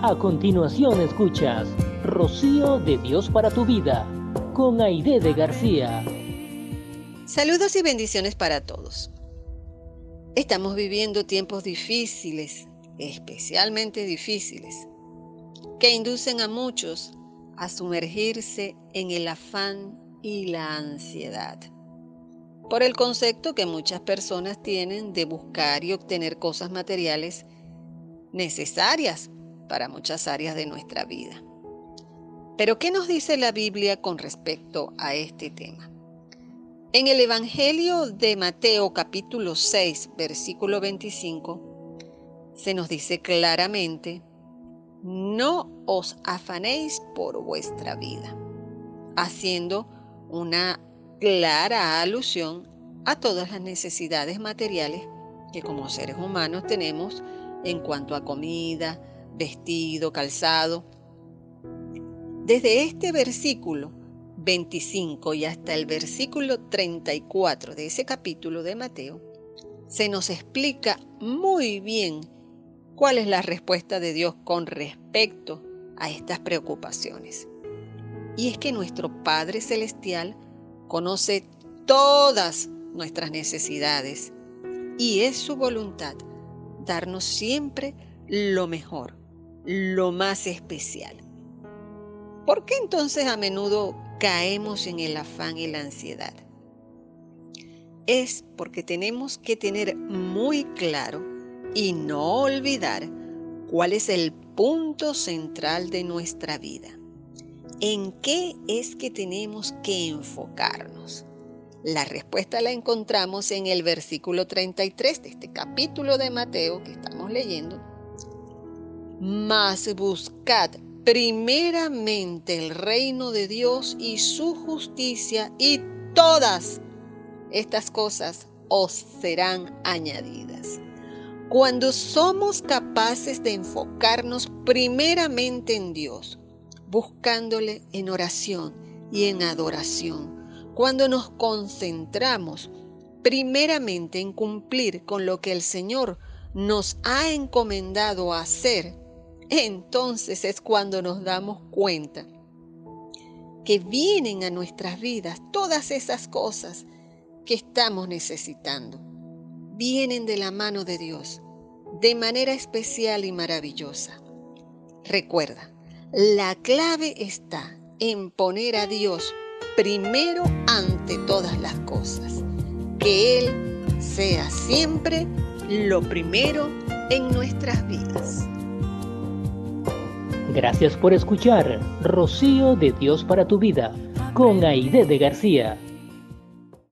A continuación escuchas Rocío de Dios para tu vida con Aide de García. Saludos y bendiciones para todos. Estamos viviendo tiempos difíciles, especialmente difíciles, que inducen a muchos a sumergirse en el afán y la ansiedad. Por el concepto que muchas personas tienen de buscar y obtener cosas materiales necesarias para muchas áreas de nuestra vida. Pero ¿qué nos dice la Biblia con respecto a este tema? En el Evangelio de Mateo capítulo 6, versículo 25, se nos dice claramente, no os afanéis por vuestra vida, haciendo una clara alusión a todas las necesidades materiales que como seres humanos tenemos en cuanto a comida, vestido, calzado. Desde este versículo 25 y hasta el versículo 34 de ese capítulo de Mateo, se nos explica muy bien cuál es la respuesta de Dios con respecto a estas preocupaciones. Y es que nuestro Padre Celestial conoce todas nuestras necesidades y es su voluntad darnos siempre lo mejor, lo más especial. ¿Por qué entonces a menudo caemos en el afán y la ansiedad? Es porque tenemos que tener muy claro y no olvidar cuál es el punto central de nuestra vida. ¿En qué es que tenemos que enfocarnos? La respuesta la encontramos en el versículo 33 de este capítulo de Mateo que estamos leyendo, mas buscad primeramente el reino de Dios y su justicia y todas estas cosas os serán añadidas. Cuando somos capaces de enfocarnos primeramente en Dios, buscándole en oración y en adoración, cuando nos concentramos primeramente en cumplir con lo que el Señor nos ha encomendado hacer, entonces es cuando nos damos cuenta que vienen a nuestras vidas todas esas cosas que estamos necesitando. Vienen de la mano de Dios de manera especial y maravillosa. Recuerda, la clave está en poner a Dios primero ante todas las cosas. Que Él sea siempre lo primero en nuestras vidas. Gracias por escuchar Rocío de Dios para tu vida con Aide de García.